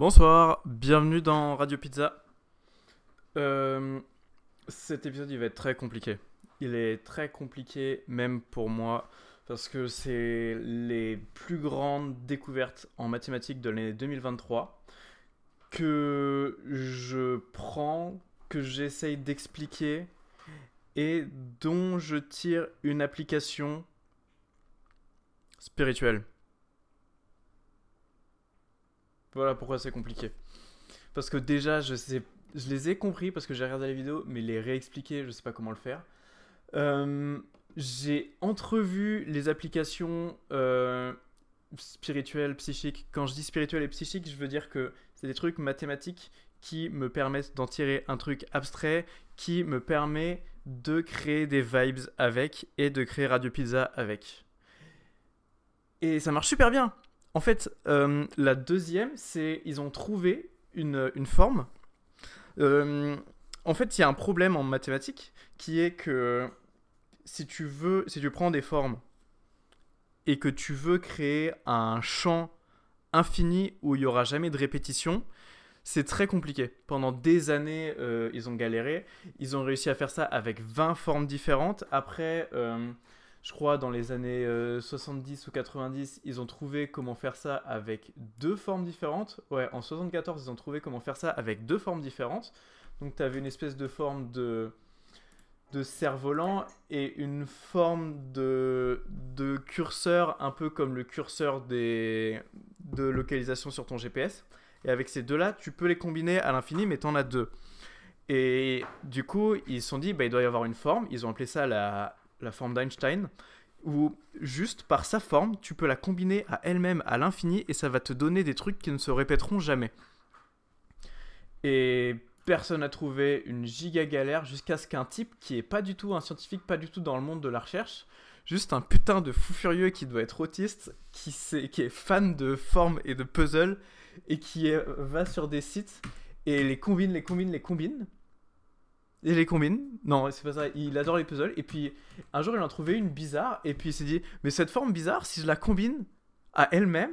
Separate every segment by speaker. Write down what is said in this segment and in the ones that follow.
Speaker 1: Bonsoir, bienvenue dans Radio Pizza. Euh, cet épisode il va être très compliqué. Il est très compliqué même pour moi parce que c'est les plus grandes découvertes en mathématiques de l'année 2023 que je prends, que j'essaye d'expliquer et dont je tire une application spirituelle. Voilà pourquoi c'est compliqué. Parce que déjà, je les ai compris parce que j'ai regardé la vidéo, mais les réexpliquer, je sais pas comment le faire. Euh, j'ai entrevu les applications euh, spirituelles, psychiques. Quand je dis spirituelles et psychiques, je veux dire que c'est des trucs mathématiques qui me permettent d'en tirer un truc abstrait, qui me permet de créer des vibes avec et de créer Radio Pizza avec. Et ça marche super bien. En fait, euh, la deuxième, c'est ils ont trouvé une, une forme. Euh, en fait, il y a un problème en mathématiques qui est que si tu veux, si tu prends des formes et que tu veux créer un champ infini où il y aura jamais de répétition, c'est très compliqué. Pendant des années, euh, ils ont galéré. Ils ont réussi à faire ça avec 20 formes différentes. Après, je crois, dans les années 70 euh, ou 90, ils ont trouvé comment faire ça avec deux formes différentes. Ouais, en 74, ils ont trouvé comment faire ça avec deux formes différentes. Donc, tu avais une espèce de forme de, de cerf-volant et une forme de, de curseur, un peu comme le curseur des, de localisation sur ton GPS. Et avec ces deux-là, tu peux les combiner à l'infini, mais tu en as deux. Et du coup, ils se sont dit, bah, il doit y avoir une forme. Ils ont appelé ça la, la forme d'Einstein, où juste par sa forme, tu peux la combiner à elle-même à l'infini et ça va te donner des trucs qui ne se répéteront jamais. Et personne n'a trouvé une giga galère jusqu'à ce qu'un type qui est pas du tout un scientifique, pas du tout dans le monde de la recherche, juste un putain de fou furieux qui doit être autiste, qui, qui est fan de formes et de puzzles et qui va sur des sites et les combine, les combine, les combine il les combine. Non, c'est pas ça. Il adore les puzzles. Et puis, un jour, il en a trouvé une bizarre. Et puis, il s'est dit, mais cette forme bizarre, si je la combine à elle-même,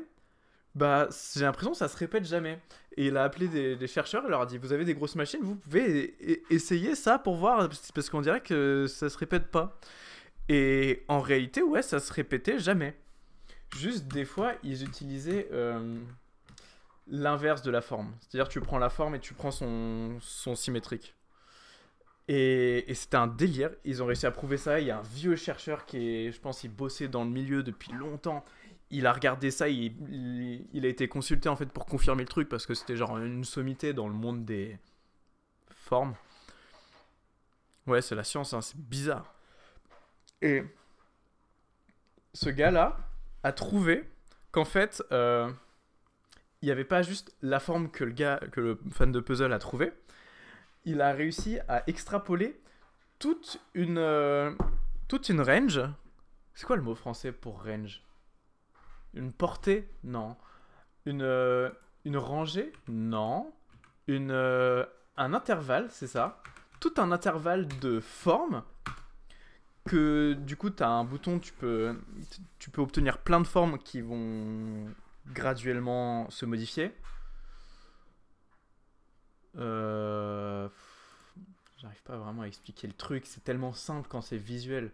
Speaker 1: bah, j'ai l'impression que ça se répète jamais. Et il a appelé des, chercheurs. Il leur a dit, vous avez des grosses machines, vous pouvez essayer ça pour voir. Parce qu'on dirait que ça se répète pas. Et en réalité, ouais, ça se répétait jamais. Juste, des fois, ils utilisaient. Euh, l'inverse de la forme. C'est-à-dire tu prends la forme et tu prends son symétrique. Et, c'était un délire. Ils ont réussi à prouver ça. Il y a un vieux chercheur qui est, je pense, il bossait dans le milieu depuis longtemps. Il a regardé ça, il, a été consulté en fait pour confirmer le truc parce que c'était genre une sommité dans le monde des formes. Ouais, c'est la science, hein, c'est bizarre. Et ce gars-là a trouvé qu'en fait, euh, il n'y avait pas juste la forme que le gars, que le fan de puzzle a trouvé, il a réussi à extrapoler toute une, euh, toute une range. C'est quoi le mot français pour range? Une portée? Non. Une, euh, une rangée? Non. Une, euh, un intervalle, c'est ça. Tout un intervalle de formes que du coup tu un bouton, tu peux, tu peux obtenir plein de formes qui vont graduellement se modifier. Euh, j'arrive pas vraiment à expliquer le truc. C'est tellement simple quand c'est visuel.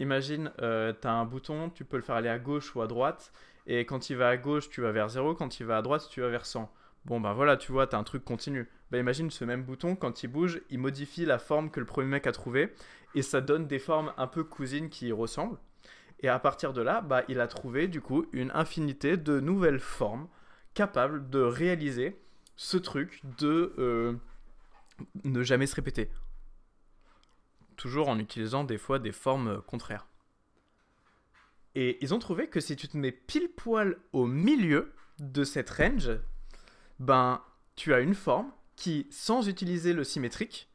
Speaker 1: Imagine, euh, tu as un bouton, tu peux le faire aller à gauche ou à droite. Et quand il va à gauche, tu vas vers 0. Quand il va à droite, tu vas vers 100. Bon, bah voilà, tu vois, tu as un truc continu. Bah imagine ce même bouton, quand il bouge, il modifie la forme que le premier mec a trouvé. Et ça donne des formes un peu cousines qui y ressemblent. Et à partir de là, bah, il a trouvé du coup une infinité de nouvelles formes capables de réaliser ce truc de euh, ne jamais se répéter. Toujours en utilisant des fois des formes contraires. Et ils ont trouvé que si tu te mets pile poil au milieu de cette range, ben tu as une forme qui, sans utiliser le symétrique,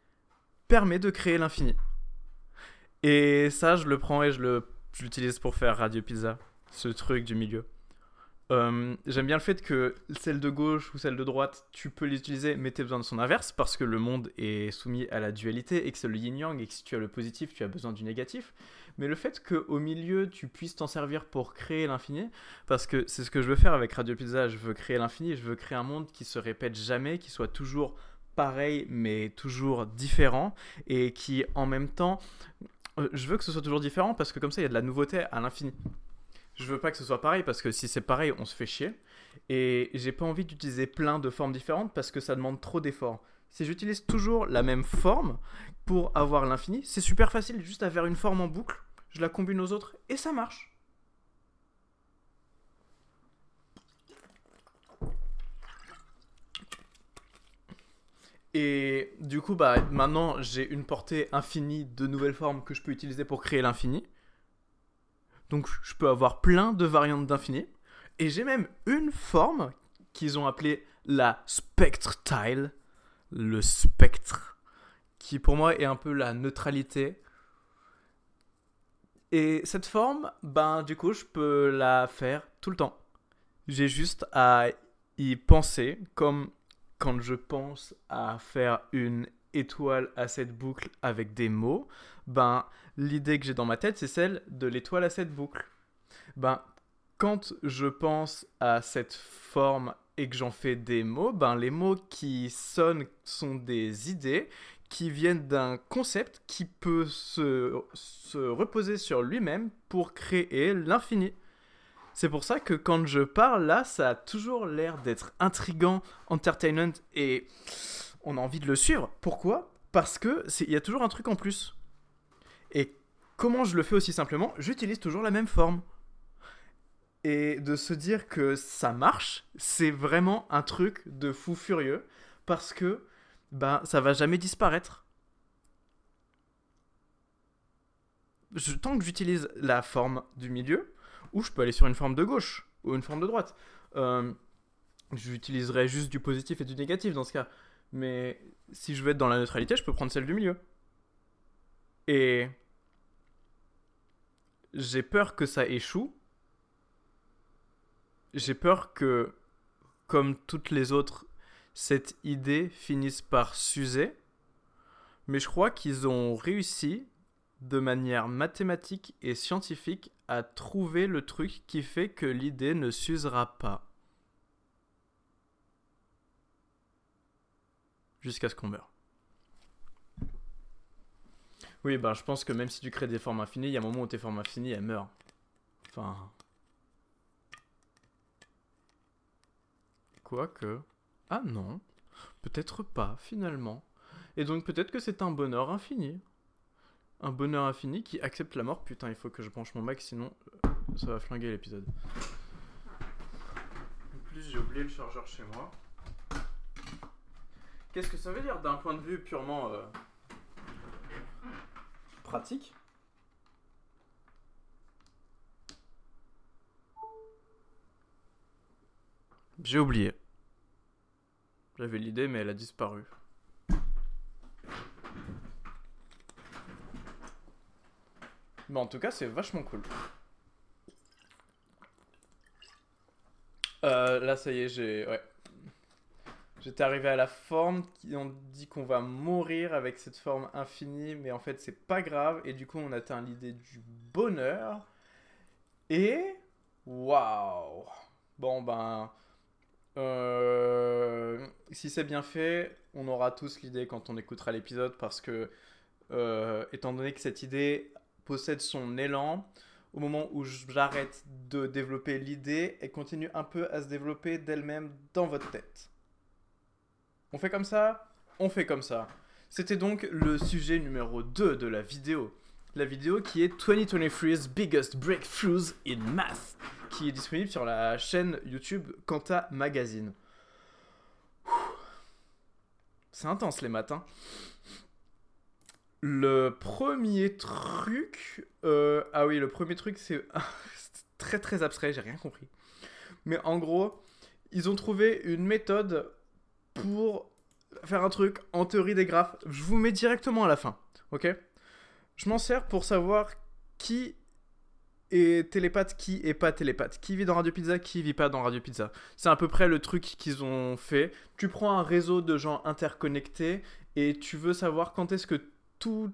Speaker 1: permet de créer l'infini. Et ça, je le prends et je l'utilise pour faire Radio Pizza, ce truc du milieu. Euh, J'aime bien le fait que celle de gauche ou celle de droite, tu peux les utiliser, mais tu as besoin de son inverse parce que le monde est soumis à la dualité et que c'est le yin-yang et que si tu as le positif, tu as besoin du négatif. Mais le fait qu'au milieu, tu puisses t'en servir pour créer l'infini, parce que c'est ce que je veux faire avec Radio Pizza, je veux créer l'infini, je veux créer un monde qui se répète jamais, qui soit toujours pareil mais toujours différent et qui en même temps euh, je veux que ce soit toujours différent parce que comme ça il y a de la nouveauté à l'infini je veux pas que ce soit pareil parce que si c'est pareil, on se fait chier. Et j'ai pas envie d'utiliser plein de formes différentes parce que ça demande trop d'efforts. Si j'utilise toujours la même forme pour avoir l'infini, c'est super facile juste à faire une forme en boucle, je la combine aux autres et ça marche. Et du coup, bah, maintenant j'ai une portée infinie de nouvelles formes que je peux utiliser pour créer l'infini. Donc je peux avoir plein de variantes d'infini. Et j'ai même une forme qu'ils ont appelée la spectre tile, le spectre, qui pour moi est un peu la neutralité. Et cette forme, ben du coup, je peux la faire tout le temps. J'ai juste à y penser, comme quand je pense à faire une étoile à cette boucle avec des mots, ben l'idée que j'ai dans ma tête, c'est celle de l'étoile à cette boucle. Ben, quand je pense à cette forme et que j'en fais des mots, ben les mots qui sonnent sont des idées qui viennent d'un concept qui peut se, se reposer sur lui-même pour créer l'infini. C'est pour ça que quand je parle là, ça a toujours l'air d'être intrigant, entertainment et on a envie de le suivre. Pourquoi? Parce que il y a toujours un truc en plus. Comment je le fais aussi simplement J'utilise toujours la même forme. Et de se dire que ça marche, c'est vraiment un truc de fou furieux parce que ben ça va jamais disparaître. Tant que j'utilise la forme du milieu, ou je peux aller sur une forme de gauche ou une forme de droite. Euh, J'utiliserai juste du positif et du négatif dans ce cas. Mais si je veux être dans la neutralité, je peux prendre celle du milieu. Et j'ai peur que ça échoue. J'ai peur que, comme toutes les autres, cette idée finisse par s'user. Mais je crois qu'ils ont réussi, de manière mathématique et scientifique, à trouver le truc qui fait que l'idée ne s'usera pas. Jusqu'à ce qu'on meure. Oui, bah je pense que même si tu crées des formes infinies, il y a un moment où tes formes infinies, elles meurent. Enfin... Quoique... Ah non. Peut-être pas, finalement. Et donc peut-être que c'est un bonheur infini. Un bonheur infini qui accepte la mort. Putain, il faut que je branche mon Mac, sinon euh, ça va flinguer l'épisode. En plus, j'ai oublié le chargeur chez moi. Qu'est-ce que ça veut dire d'un point de vue purement... Euh, J'ai oublié. J'avais l'idée, mais elle a disparu. Mais en tout cas, c'est vachement cool. Euh, là, ça y est, j'ai... Ouais. J'étais arrivé à la forme on dit qu'on va mourir avec cette forme infinie, mais en fait c'est pas grave. Et du coup on atteint l'idée du bonheur. Et waouh. Bon ben, euh, si c'est bien fait, on aura tous l'idée quand on écoutera l'épisode parce que euh, étant donné que cette idée possède son élan, au moment où j'arrête de développer l'idée, elle continue un peu à se développer d'elle-même dans votre tête. On fait comme ça On fait comme ça. C'était donc le sujet numéro 2 de la vidéo. La vidéo qui est 2023's Biggest Breakthroughs in Math, qui est disponible sur la chaîne YouTube Quanta Magazine. C'est intense les matins. Le premier truc. Euh, ah oui, le premier truc, c'est très très abstrait, j'ai rien compris. Mais en gros, ils ont trouvé une méthode pour faire un truc en théorie des graphes. Je vous mets directement à la fin, ok? Je m'en sers pour savoir qui est télépathe, qui est pas télépathe, qui vit dans Radio Pizza, qui vit pas dans Radio Pizza. C'est à peu près le truc qu'ils ont fait. Tu prends un réseau de gens interconnectés et tu veux savoir quand est-ce que tout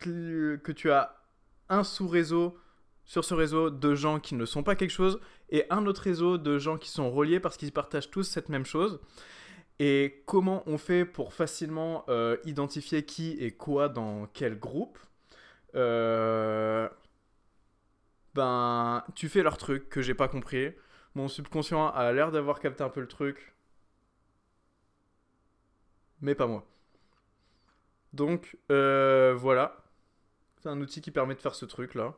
Speaker 1: que tu as un sous-réseau sur ce réseau de gens qui ne sont pas quelque chose et un autre réseau de gens qui sont reliés parce qu'ils partagent tous cette même chose. Et comment on fait pour facilement euh, identifier qui et quoi dans quel groupe euh, Ben, tu fais leur truc que j'ai pas compris. Mon subconscient a l'air d'avoir capté un peu le truc. Mais pas moi. Donc, euh, voilà. C'est un outil qui permet de faire ce truc là.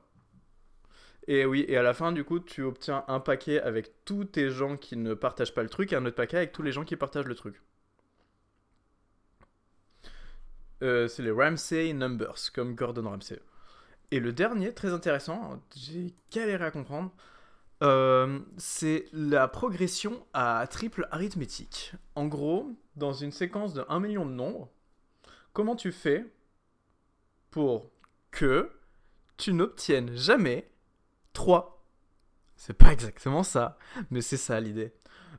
Speaker 1: Et oui, et à la fin, du coup, tu obtiens un paquet avec tous tes gens qui ne partagent pas le truc et un autre paquet avec tous les gens qui partagent le truc. Euh, c'est les Ramsey Numbers, comme Gordon Ramsay. Et le dernier, très intéressant, j'ai galéré à comprendre, euh, c'est la progression à triple arithmétique. En gros, dans une séquence de 1 million de nombres, comment tu fais pour que tu n'obtiennes jamais 3. C'est pas exactement ça, mais c'est ça l'idée.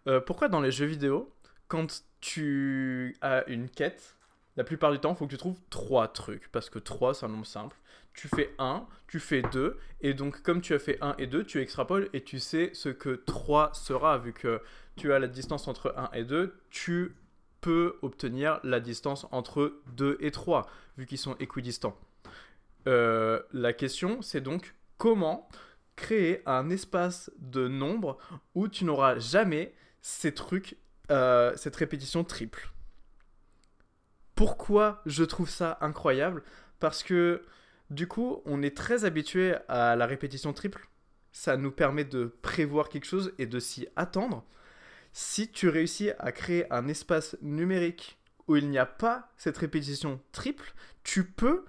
Speaker 1: Euh, pourquoi dans les jeux vidéo, quand tu as une quête, la plupart du temps, il faut que tu trouves 3 trucs, parce que 3 c'est un nombre simple. Tu fais 1, tu fais 2, et donc comme tu as fait 1 et 2, tu extrapoles et tu sais ce que 3 sera, vu que tu as la distance entre 1 et 2, tu peux obtenir la distance entre 2 et 3, vu qu'ils sont équidistants. Euh, la question, c'est donc comment créer un espace de nombre où tu n'auras jamais ces trucs, euh, cette répétition triple. Pourquoi je trouve ça incroyable? Parce que du coup, on est très habitué à la répétition triple. Ça nous permet de prévoir quelque chose et de s'y attendre. Si tu réussis à créer un espace numérique où il n'y a pas cette répétition triple, tu peux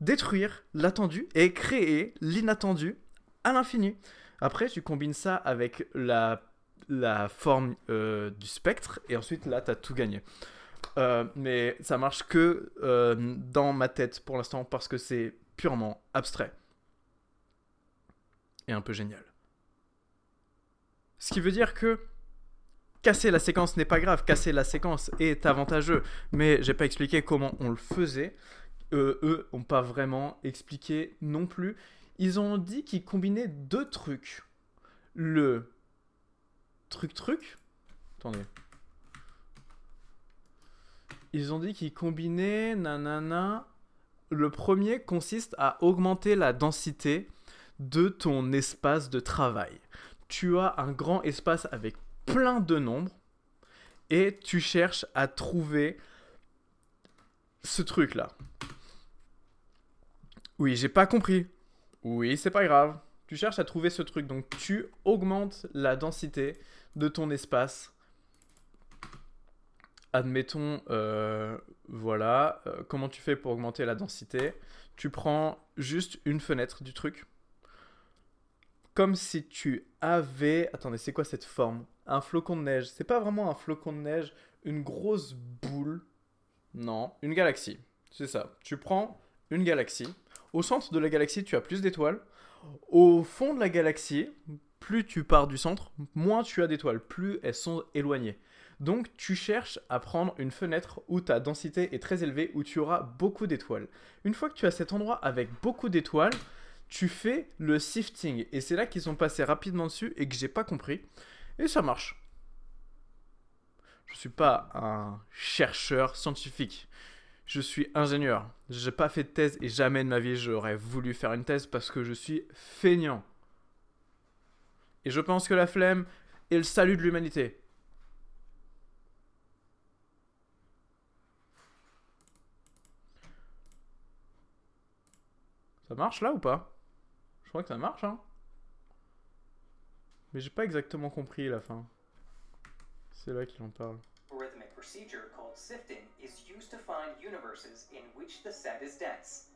Speaker 1: détruire l'attendu et créer l'inattendu à l'infini. Après, tu combines ça avec la, la forme euh, du spectre, et ensuite là, tu as tout gagné. Euh, mais ça marche que euh, dans ma tête pour l'instant parce que c'est purement abstrait. Et un peu génial. Ce qui veut dire que casser la séquence n'est pas grave, casser la séquence est avantageux, mais j'ai pas expliqué comment on le faisait. eux ont pas vraiment expliqué non plus ils ont dit qu'ils combinaient deux trucs. Le truc truc. Attendez. Ils ont dit qu'ils combinaient nanana. Le premier consiste à augmenter la densité de ton espace de travail. Tu as un grand espace avec plein de nombres et tu cherches à trouver ce truc là. Oui, j'ai pas compris. Oui, c'est pas grave. Tu cherches à trouver ce truc, donc tu augmentes la densité de ton espace. Admettons, euh, voilà, euh, comment tu fais pour augmenter la densité? Tu prends juste une fenêtre du truc. Comme si tu avais... Attendez, c'est quoi cette forme? Un flocon de neige. C'est pas vraiment un flocon de neige, une grosse boule. Non, une galaxie. C'est ça. Tu prends une galaxie au centre de la galaxie, tu as plus d'étoiles. Au fond de la galaxie, plus tu pars du centre, moins tu as d'étoiles, plus elles sont éloignées. Donc tu cherches à prendre une fenêtre où ta densité est très élevée, où tu auras beaucoup d'étoiles. Une fois que tu as cet endroit avec beaucoup d'étoiles, tu fais le sifting. Et c'est là qu'ils sont passés rapidement dessus et que j'ai pas compris. Et ça marche. Je suis pas un chercheur scientifique je suis ingénieur. J'ai pas fait de thèse et jamais de ma vie j'aurais voulu faire une thèse parce que je suis feignant. Et je pense que la flemme est le salut de l'humanité. Ça marche là ou pas? Je crois que ça marche, hein. Mais j'ai pas exactement compris la fin. C'est là qu'il en parle. Procedure called sifting is used to find universes in which the set is dense.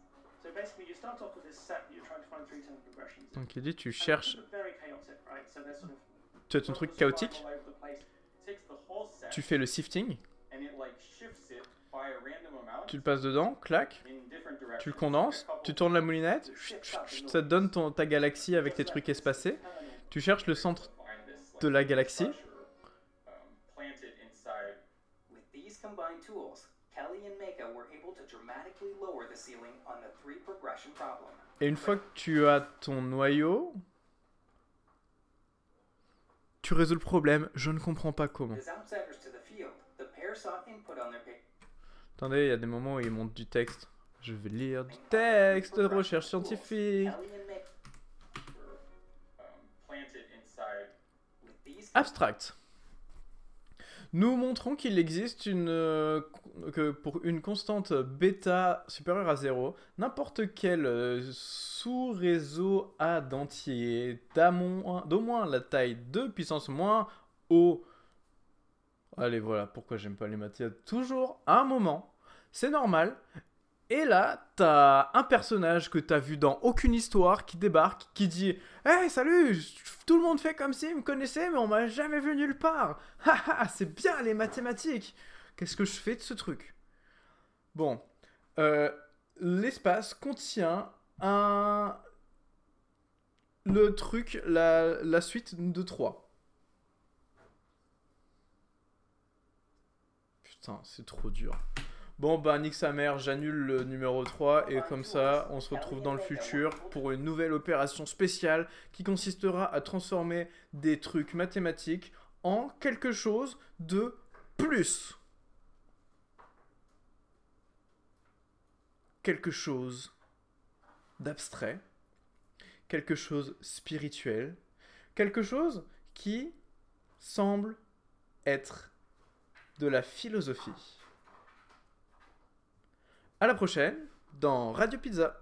Speaker 1: So basically, you start off with this set, you're trying to find three tone progressions. Donc il dit tu cherches. Tu as ton truc chaotique? Tu fais le sifting? Tu le passes dedans, clac. tu le condenses, tu tournes la moulinette, ça te donne ton, ta galaxie avec tes trucs espacés. Tu cherches le centre de la galaxie. Et une fois que tu as ton noyau, tu résous le problème. Je ne comprends pas comment. Attendez, il y a des moments où il monte du texte. Je vais lire du texte de recherche scientifique. Abstract. Nous montrons qu'il existe une, euh, que pour une constante bêta supérieure à 0, n'importe quel euh, sous-réseau A d'entier d'au moins la taille 2 puissance moins O. Allez, voilà pourquoi j'aime pas les maths. Toujours un moment, c'est normal, et là, t'as un personnage que t'as vu dans aucune histoire qui débarque, qui dit Hey, salut Tout le monde fait comme s'il me connaissait, mais on m'a jamais vu nulle part Haha, c'est bien les mathématiques Qu'est-ce que je fais de ce truc? Bon, euh, l'espace contient un. Le truc, la, la suite de 3. Putain, c'est trop dur. Bon, bah, nique sa mère, j'annule le numéro 3 et comme ça, on se retrouve dans le futur pour une nouvelle opération spéciale qui consistera à transformer des trucs mathématiques en quelque chose de plus. Quelque chose d'abstrait, quelque chose spirituel, quelque chose qui semble être de la philosophie. À la prochaine dans Radio Pizza.